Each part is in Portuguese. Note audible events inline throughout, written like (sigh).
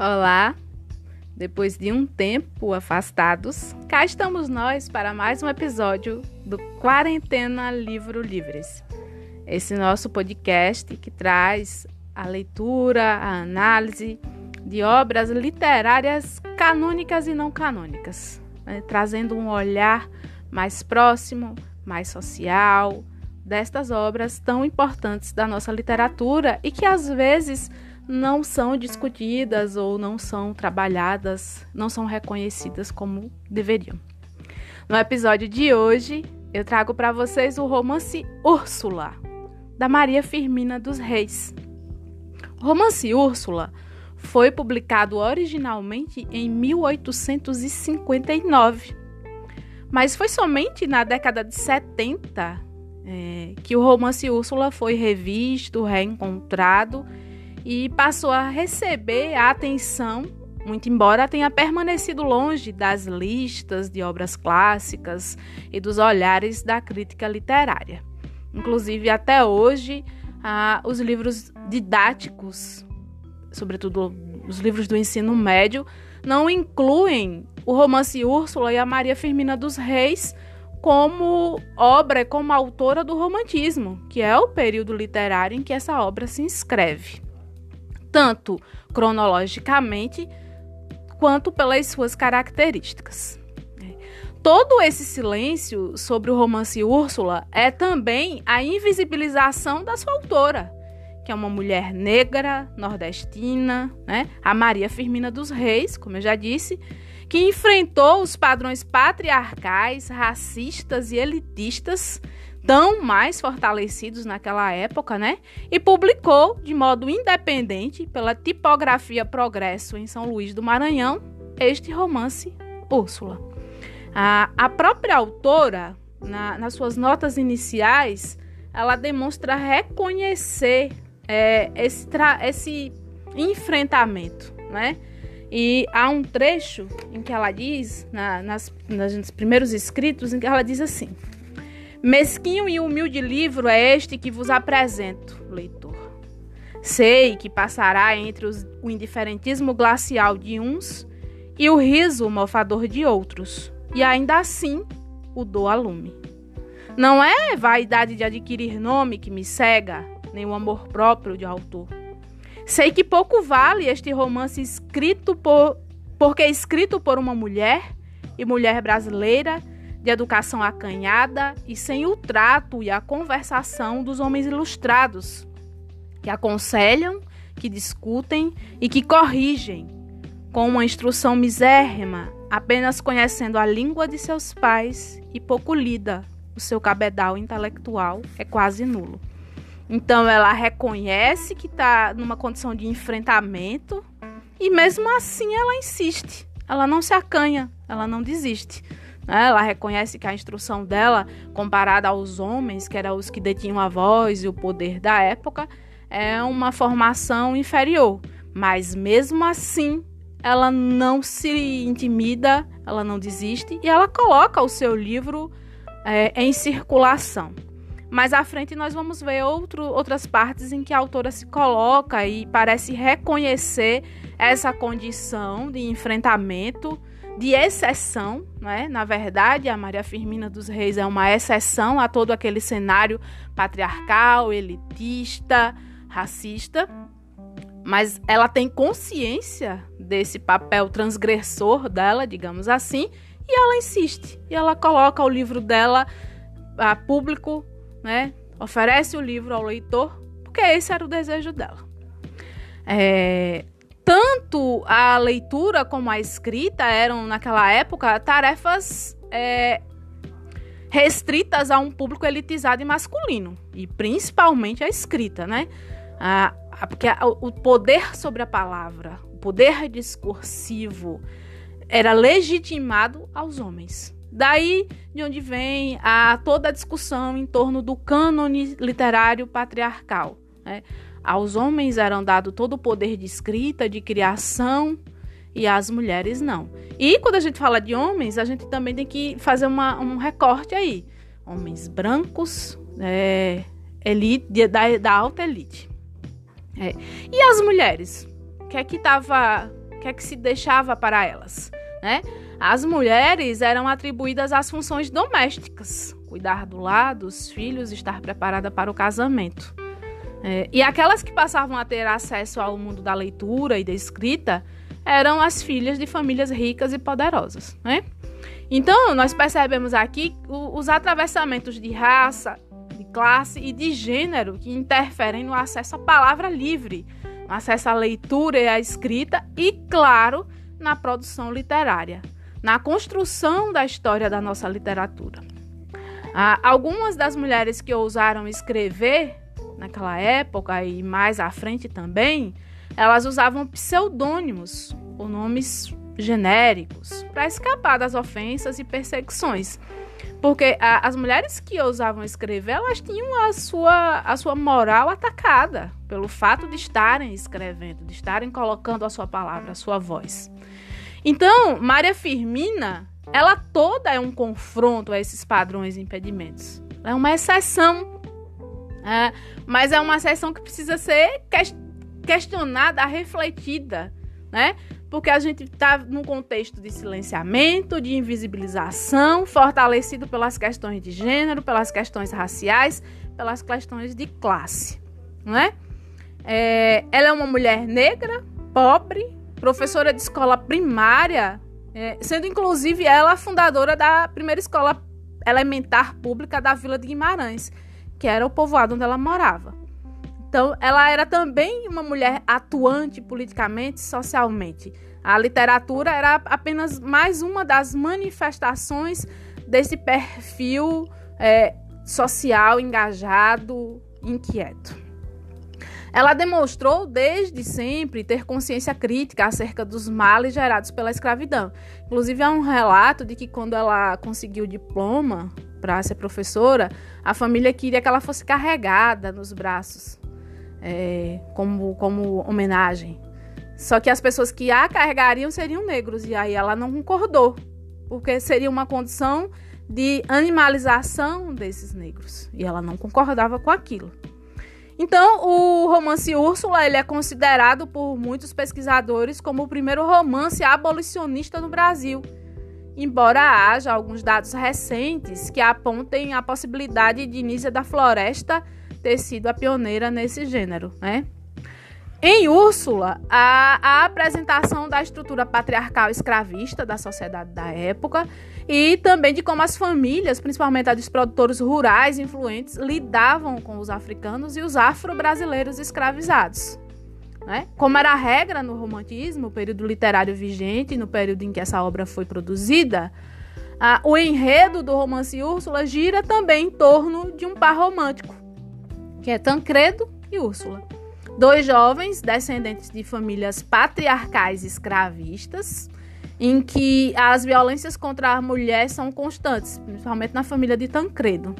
Olá! Depois de um tempo afastados, cá estamos nós para mais um episódio do Quarentena Livro Livres. Esse nosso podcast que traz a leitura, a análise de obras literárias canônicas e não canônicas, né? trazendo um olhar mais próximo, mais social destas obras tão importantes da nossa literatura e que às vezes não são discutidas ou não são trabalhadas, não são reconhecidas como deveriam. No episódio de hoje, eu trago para vocês o romance Úrsula, da Maria Firmina dos Reis. O romance Úrsula foi publicado originalmente em 1859, mas foi somente na década de 70 é, que o romance Úrsula foi revisto, reencontrado e passou a receber a atenção, muito embora tenha permanecido longe das listas de obras clássicas e dos olhares da crítica literária. Inclusive, até hoje, ah, os livros didáticos, sobretudo os livros do ensino médio, não incluem o romance Úrsula e a Maria Firmina dos Reis como obra, como autora do romantismo, que é o período literário em que essa obra se inscreve tanto cronologicamente quanto pelas suas características. Todo esse silêncio sobre o romance Úrsula é também a invisibilização da sua autora, que é uma mulher negra, nordestina, né? a Maria Firmina dos Reis, como eu já disse, que enfrentou os padrões patriarcais, racistas e elitistas tão mais fortalecidos naquela época, né? E publicou de modo independente pela Tipografia Progresso em São Luís do Maranhão este romance Úrsula. A, a própria autora, na, nas suas notas iniciais, ela demonstra reconhecer é, esse, esse enfrentamento, né? E há um trecho em que ela diz, na, nas, nos primeiros escritos, em que ela diz assim: Mesquinho e humilde livro é este que vos apresento, leitor. Sei que passará entre os, o indiferentismo glacial de uns e o riso mofador de outros, e ainda assim o dou a lume. Não é vaidade de adquirir nome que me cega, nem o amor próprio de autor. Sei que pouco vale este romance escrito por porque escrito por uma mulher e mulher brasileira de educação acanhada e sem o trato e a conversação dos homens ilustrados, que aconselham, que discutem e que corrigem, com uma instrução misérrima, apenas conhecendo a língua de seus pais e pouco lida, o seu cabedal intelectual é quase nulo. Então ela reconhece que está numa condição de enfrentamento e mesmo assim ela insiste, ela não se acanha, ela não desiste. Né? Ela reconhece que a instrução dela, comparada aos homens, que eram os que detinham a voz e o poder da época, é uma formação inferior. Mas mesmo assim, ela não se intimida, ela não desiste e ela coloca o seu livro é, em circulação. Mais à frente nós vamos ver outro, outras partes em que a autora se coloca e parece reconhecer essa condição de enfrentamento de exceção, né? Na verdade, a Maria Firmina dos Reis é uma exceção a todo aquele cenário patriarcal, elitista, racista, mas ela tem consciência desse papel transgressor dela, digamos assim, e ela insiste. E ela coloca o livro dela a público, né? Oferece o livro ao leitor, porque esse era o desejo dela. É, tanto a leitura como a escrita eram, naquela época, tarefas é, restritas a um público elitizado e masculino, e principalmente a escrita, né? A, a, porque a, o poder sobre a palavra, o poder discursivo, era legitimado aos homens. Daí de onde vem a, toda a discussão em torno do cânone literário patriarcal. Né? Aos homens eram dado todo o poder de escrita, de criação, e às mulheres não. E quando a gente fala de homens, a gente também tem que fazer uma, um recorte aí. Homens brancos, é, elite, da, da alta elite. É. E as mulheres? O que é que estava O que é que se deixava para elas? Né? As mulheres eram atribuídas às funções domésticas, cuidar do lar, dos filhos, estar preparada para o casamento. É, e aquelas que passavam a ter acesso ao mundo da leitura e da escrita eram as filhas de famílias ricas e poderosas. Né? Então, nós percebemos aqui os atravessamentos de raça, de classe e de gênero que interferem no acesso à palavra livre, no acesso à leitura e à escrita e, claro, na produção literária, na construção da história da nossa literatura. Ah, algumas das mulheres que ousaram escrever naquela época e mais à frente também, elas usavam pseudônimos ou nomes genéricos para escapar das ofensas e perseguições. Porque a, as mulheres que ousavam escrever, elas tinham a sua, a sua moral atacada pelo fato de estarem escrevendo, de estarem colocando a sua palavra, a sua voz. Então, Maria Firmina, ela toda é um confronto a esses padrões e impedimentos. Ela é uma exceção, é, mas é uma exceção que precisa ser questionada, refletida, né? Porque a gente está num contexto de silenciamento, de invisibilização, fortalecido pelas questões de gênero, pelas questões raciais, pelas questões de classe, não é? ela é uma mulher negra, pobre, professora de escola primária, é, sendo inclusive ela fundadora da primeira escola elementar pública da Vila de Guimarães, que era o povoado onde ela morava. Então, ela era também uma mulher atuante politicamente, socialmente. A literatura era apenas mais uma das manifestações desse perfil é, social engajado, inquieto. Ela demonstrou desde sempre ter consciência crítica acerca dos males gerados pela escravidão. Inclusive, há um relato de que quando ela conseguiu o diploma para ser professora, a família queria que ela fosse carregada nos braços é, como, como homenagem. Só que as pessoas que a carregariam seriam negros, e aí ela não concordou, porque seria uma condição de animalização desses negros, e ela não concordava com aquilo. Então, o romance Úrsula ele é considerado por muitos pesquisadores como o primeiro romance abolicionista no Brasil, embora haja alguns dados recentes que apontem a possibilidade de Nízia da Floresta ter sido a pioneira nesse gênero, né? Em Úrsula, a, a, apresentação da estrutura patriarcal escravista da sociedade da época e também de como as famílias, principalmente as dos produtores rurais influentes, lidavam com os africanos e os afro-brasileiros escravizados. Né? Como era a regra no romantismo, o período literário vigente, no período em que essa obra foi produzida, a, o enredo do romance Úrsula gira também em torno de um par romântico, que é Tancredo e Úrsula. Dois jovens descendentes de famílias patriarcais escravistas, em que as violências contra a mulher são constantes, principalmente na família de Tancredo.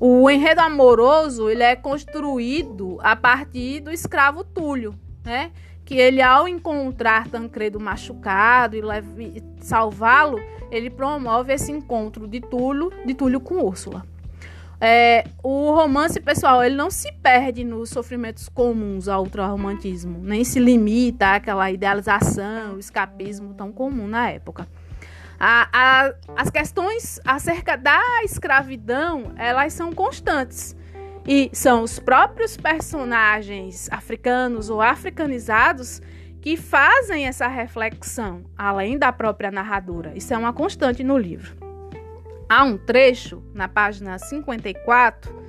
O enredo amoroso ele é construído a partir do escravo Túlio, né? que ele, ao encontrar Tancredo machucado e salvá-lo, ele promove esse encontro de Túlio, de Túlio com Úrsula. É, o romance, pessoal, ele não se perde nos sofrimentos comuns ao ultrarromantismo, nem se limita àquela idealização, o escapismo tão comum na época. A, a, as questões acerca da escravidão, elas são constantes. E são os próprios personagens africanos ou africanizados que fazem essa reflexão, além da própria narradora. Isso é uma constante no livro. Há um trecho na página 54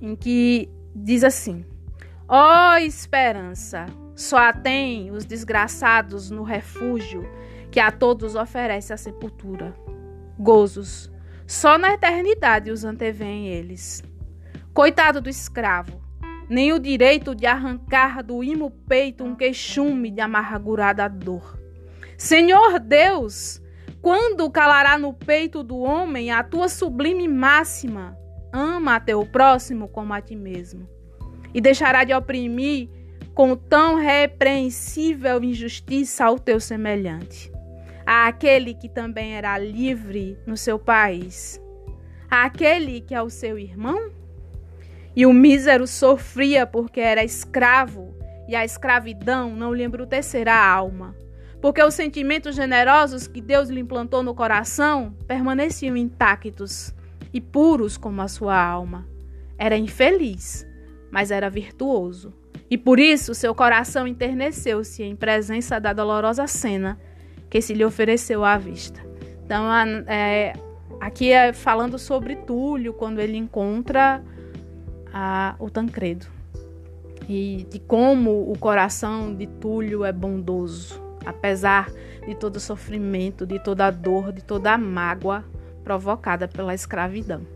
em que diz assim: Ó oh, esperança, só a tem os desgraçados no refúgio que a todos oferece a sepultura. Gozos, só na eternidade os antevêm eles. Coitado do escravo, nem o direito de arrancar do imo peito um queixume de amargurada dor. Senhor Deus, quando calará no peito do homem a tua sublime máxima? Ama a teu próximo como a ti mesmo. E deixará de oprimir com tão repreensível injustiça ao teu semelhante. A aquele que também era livre no seu país. A aquele que é o seu irmão? E o mísero sofria porque era escravo, e a escravidão não lhe embrutecera a alma porque os sentimentos generosos que Deus lhe implantou no coração permaneciam intactos e puros como a sua alma. Era infeliz, mas era virtuoso. E por isso seu coração enterneceu-se em presença da dolorosa cena que se lhe ofereceu à vista. Então, é, aqui é falando sobre Túlio, quando ele encontra a, o Tancredo. E de como o coração de Túlio é bondoso, apesar de todo o sofrimento, de toda a dor, de toda a mágoa provocada pela escravidão.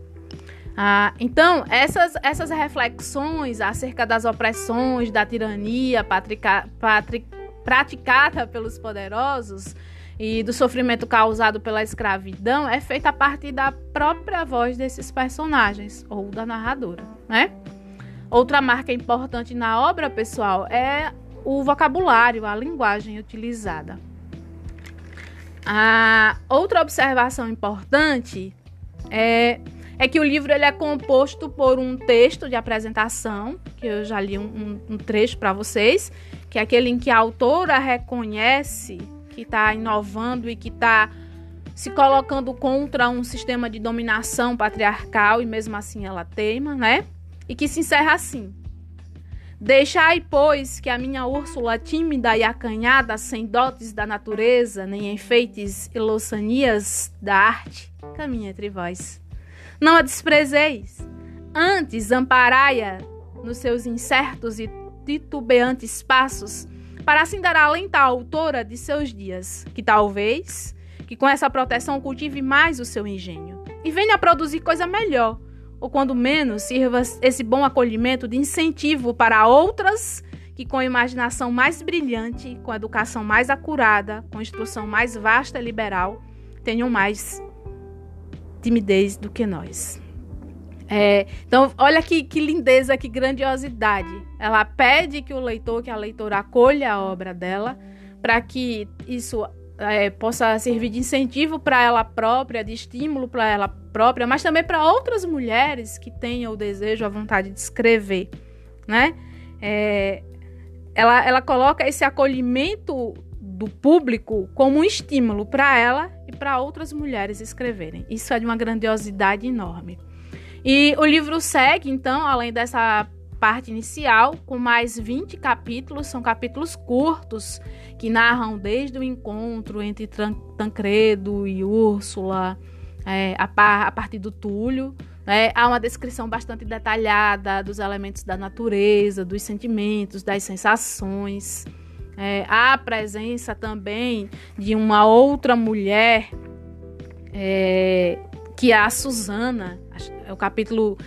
Ah, então, essas, essas reflexões acerca das opressões, da tirania patrica, patri, praticada pelos poderosos e do sofrimento causado pela escravidão é feita a partir da própria voz desses personagens ou da narradora, né? Outra marca importante na obra, pessoal, é o vocabulário, a linguagem utilizada. A outra observação importante é, é que o livro ele é composto por um texto de apresentação, que eu já li um, um, trecho para vocês, que é aquele em que a autora reconhece que está inovando e que está se colocando contra um sistema de dominação patriarcal e mesmo assim ela teima, né? E que se encerra assim: Deixai, pois, que a minha Úrsula tímida e acanhada, sem dotes da natureza, nem enfeites e louçanias da arte, caminhe entre vós. Não a desprezeis, antes amparai-a nos seus incertos e titubeantes passos, para assim dar alento à autora de seus dias, que talvez, que com essa proteção cultive mais o seu engenho e venha a produzir coisa melhor, ou quando menos sirva esse bom acolhimento de incentivo para outras que com imaginação mais brilhante, com educação mais acurada, com instrução mais vasta e liberal, tenham mais timidez do que nós. É, então, olha que, que lindeza, que grandiosidade. Ela pede que o leitor, que a leitora acolha a obra dela, para que isso é, possa servir de incentivo para ela própria, de estímulo para ela própria, mas também para outras mulheres que tenham o desejo, a vontade de escrever, né? É, ela, ela coloca esse acolhimento do público como um estímulo para ela e para outras mulheres escreverem. Isso é de uma grandiosidade enorme. E o livro segue, então, além dessa parte inicial, com mais 20 capítulos, são capítulos curtos que narram desde o encontro entre Tancredo e Úrsula, é, a, par, a, partir do Túlio. Né? Há uma descrição bastante detalhada dos elementos da natureza, dos sentimentos, das sensações. É, há a presença também de uma outra mulher, é, que é a Susana, é o capítulo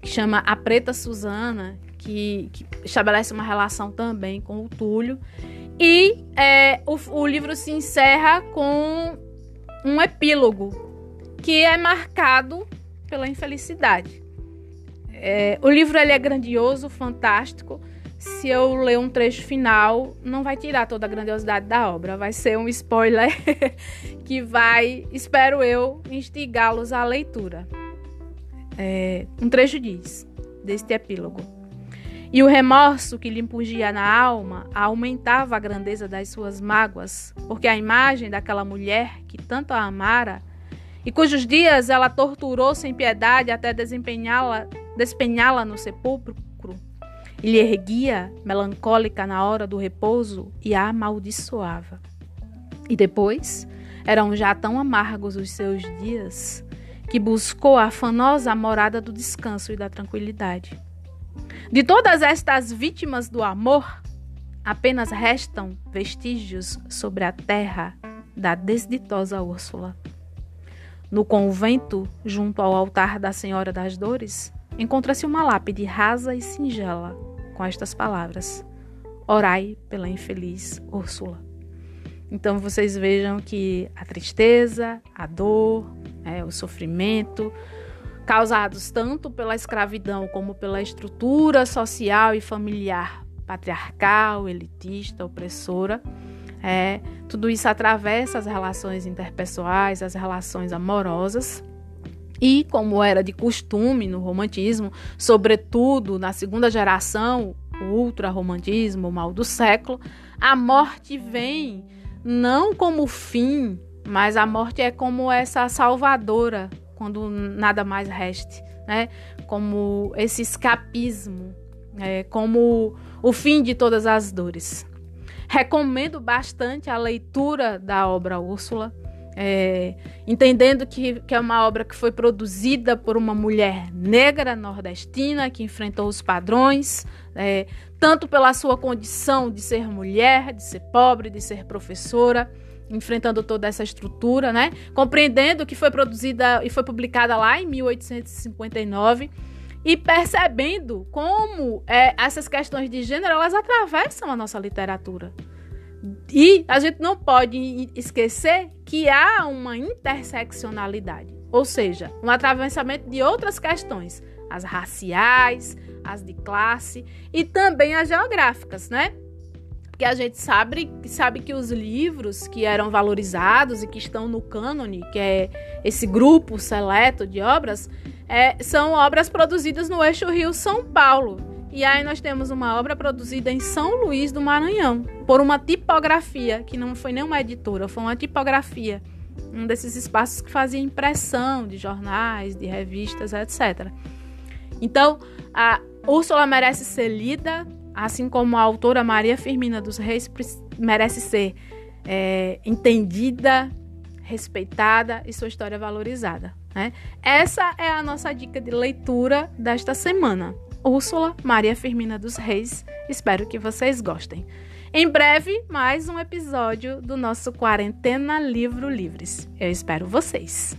que chama A Preta Susana, que, que estabelece uma relação também com o Túlio. E é, o, o livro se encerra com um epílogo que é marcado pela infelicidade. É, o livro ele é grandioso, fantástico. Se eu ler um trecho final, não vai tirar toda a grandiosidade da obra. Vai ser um spoiler (laughs) que vai, espero eu, instigá-los à leitura. É, um trecho diz, deste epílogo. E o remorso que lhe impugia na alma aumentava a grandeza das suas mágoas, porque a imagem daquela mulher que tanto a amara e cujos dias ela torturou sem piedade até desempenhá-la, despenhá-la no sepulcro, lhe erguia, melancólica na hora do repouso, e a amaldiçoava. E depois, eram já tão amargos os seus dias, que buscou a afanosa morada do descanso e da tranquilidade. De todas estas vítimas do amor, apenas restam vestígios sobre a terra da desditosa Úrsula. No convento, junto ao altar da Senhora das Dores, encontra-se uma lápide rasa e singela, com estas palavras: Orai pela infeliz Úrsula. Então vocês vejam que a tristeza, a dor, é, o sofrimento, causados tanto pela escravidão como pela estrutura social e familiar patriarcal, elitista, opressora, é, tudo isso atravessa as relações interpessoais, as relações amorosas. E, como era de costume no romantismo, sobretudo na segunda geração, o ultra-romantismo, o mal do século, a morte vem não como fim, mas a morte é como essa salvadora quando nada mais reste, né? Como esse escapismo, é, como o fim de todas as dores. Recomendo bastante a leitura da obra Úrsula, é, entendendo que, que é uma obra que foi produzida por uma mulher negra nordestina que enfrentou os padrões, é, tanto pela sua condição de ser mulher, de ser pobre, de ser professora, enfrentando toda essa estrutura, né? Compreendendo que foi produzida e foi publicada lá em 1859 e percebendo como é, essas questões de gênero elas atravessam a nossa literatura. E a gente não pode esquecer que há uma interseccionalidade, ou seja, um atravessamento de outras questões, as raciais, as de classe e também as geográficas, né? Porque a gente sabe, sabe que os livros que eram valorizados e que estão no cânone, que é esse grupo seleto de obras, é, são obras produzidas no eixo Rio-São Paulo. E aí nós temos uma obra produzida em São Luís do Maranhão, por uma tipografia, que não foi nem uma editora, foi uma tipografia. Um desses espaços que fazia impressão de jornais, de revistas, etc. Então, a Úrsula merece ser lida, assim como a autora Maria Firmina dos Reis merece ser é, entendida, respeitada e sua história valorizada. Né? Essa é a nossa dica de leitura desta semana. Úrsula Maria Firmina dos Reis. Espero que vocês gostem. Em breve, mais um episódio do nosso Quarentena Livro Livres. Eu espero vocês.